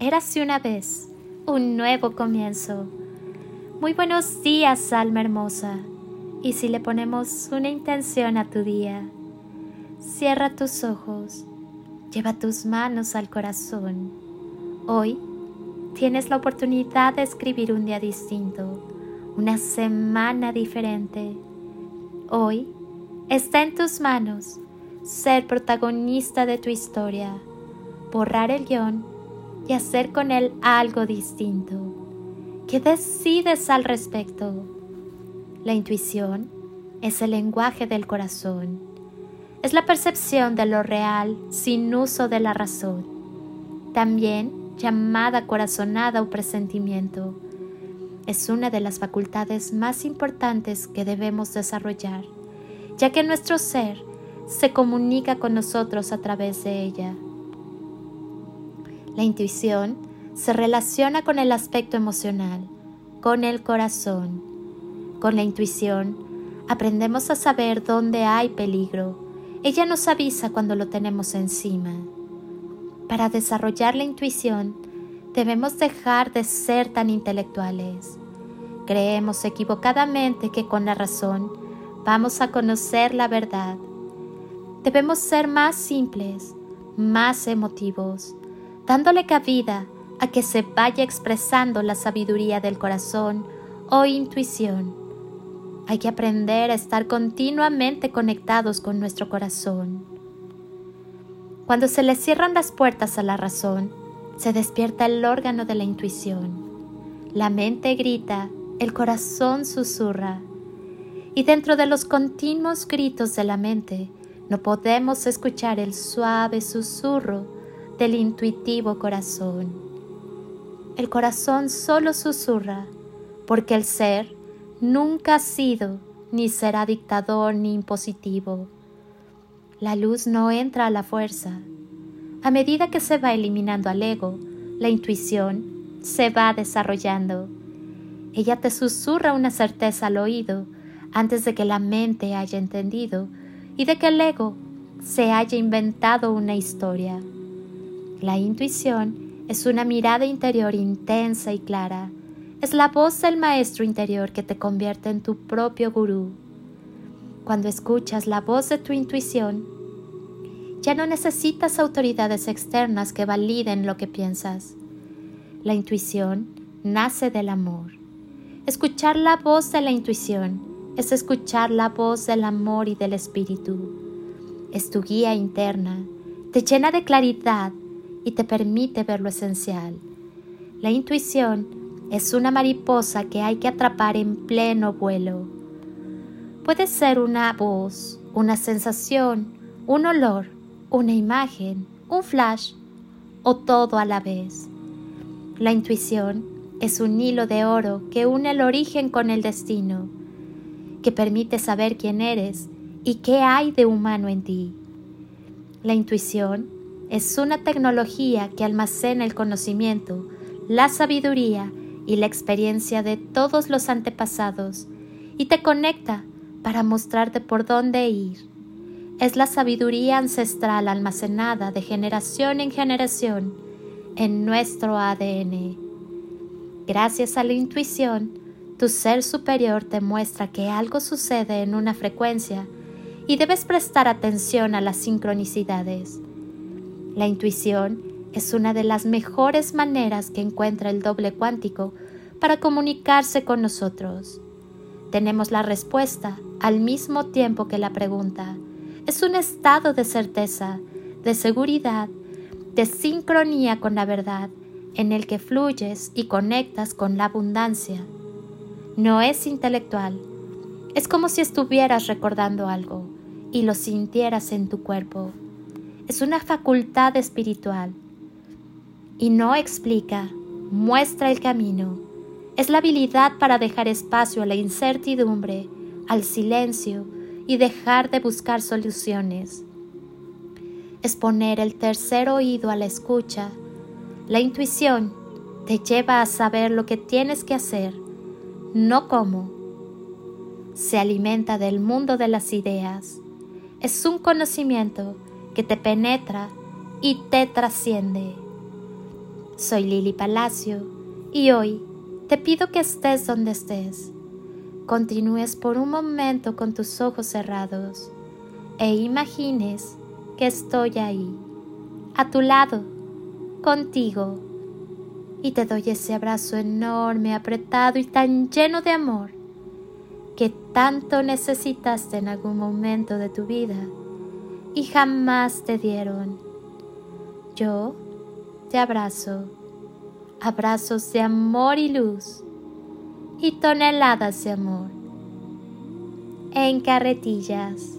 Érase una vez un nuevo comienzo. Muy buenos días, alma hermosa. Y si le ponemos una intención a tu día, cierra tus ojos, lleva tus manos al corazón. Hoy tienes la oportunidad de escribir un día distinto, una semana diferente. Hoy está en tus manos ser protagonista de tu historia, borrar el guion y hacer con él algo distinto. ¿Qué decides al respecto? La intuición es el lenguaje del corazón. Es la percepción de lo real sin uso de la razón. También llamada corazonada o presentimiento. Es una de las facultades más importantes que debemos desarrollar, ya que nuestro ser se comunica con nosotros a través de ella. La intuición se relaciona con el aspecto emocional, con el corazón. Con la intuición aprendemos a saber dónde hay peligro. Ella nos avisa cuando lo tenemos encima. Para desarrollar la intuición debemos dejar de ser tan intelectuales. Creemos equivocadamente que con la razón vamos a conocer la verdad. Debemos ser más simples, más emotivos, dándole cabida a que se vaya expresando la sabiduría del corazón o intuición. Hay que aprender a estar continuamente conectados con nuestro corazón. Cuando se le cierran las puertas a la razón, se despierta el órgano de la intuición. La mente grita, el corazón susurra. Y dentro de los continuos gritos de la mente, no podemos escuchar el suave susurro del intuitivo corazón. El corazón solo susurra porque el ser nunca ha sido ni será dictador ni impositivo. La luz no entra a la fuerza. A medida que se va eliminando al ego, la intuición se va desarrollando. Ella te susurra una certeza al oído antes de que la mente haya entendido y de que el ego se haya inventado una historia. La intuición es una mirada interior intensa y clara. Es la voz del maestro interior que te convierte en tu propio gurú. Cuando escuchas la voz de tu intuición, ya no necesitas autoridades externas que validen lo que piensas. La intuición nace del amor. Escuchar la voz de la intuición es escuchar la voz del amor y del espíritu. Es tu guía interna, te llena de claridad y te permite ver lo esencial. La intuición es una mariposa que hay que atrapar en pleno vuelo. Puede ser una voz, una sensación, un olor, una imagen, un flash o todo a la vez. La intuición es un hilo de oro que une el origen con el destino, que permite saber quién eres y qué hay de humano en ti. La intuición es una tecnología que almacena el conocimiento, la sabiduría y la experiencia de todos los antepasados y te conecta para mostrarte por dónde ir. Es la sabiduría ancestral almacenada de generación en generación en nuestro ADN. Gracias a la intuición, tu ser superior te muestra que algo sucede en una frecuencia y debes prestar atención a las sincronicidades. La intuición es una de las mejores maneras que encuentra el doble cuántico para comunicarse con nosotros. Tenemos la respuesta al mismo tiempo que la pregunta. Es un estado de certeza, de seguridad, de sincronía con la verdad, en el que fluyes y conectas con la abundancia. No es intelectual, es como si estuvieras recordando algo y lo sintieras en tu cuerpo es una facultad espiritual y no explica, muestra el camino. Es la habilidad para dejar espacio a la incertidumbre, al silencio y dejar de buscar soluciones. Es poner el tercer oído a la escucha. La intuición te lleva a saber lo que tienes que hacer, no cómo. Se alimenta del mundo de las ideas. Es un conocimiento que te penetra y te trasciende. Soy Lili Palacio y hoy te pido que estés donde estés. Continúes por un momento con tus ojos cerrados e imagines que estoy ahí, a tu lado, contigo, y te doy ese abrazo enorme, apretado y tan lleno de amor que tanto necesitaste en algún momento de tu vida y jamás te dieron. Yo te abrazo, abrazos de amor y luz y toneladas de amor en carretillas.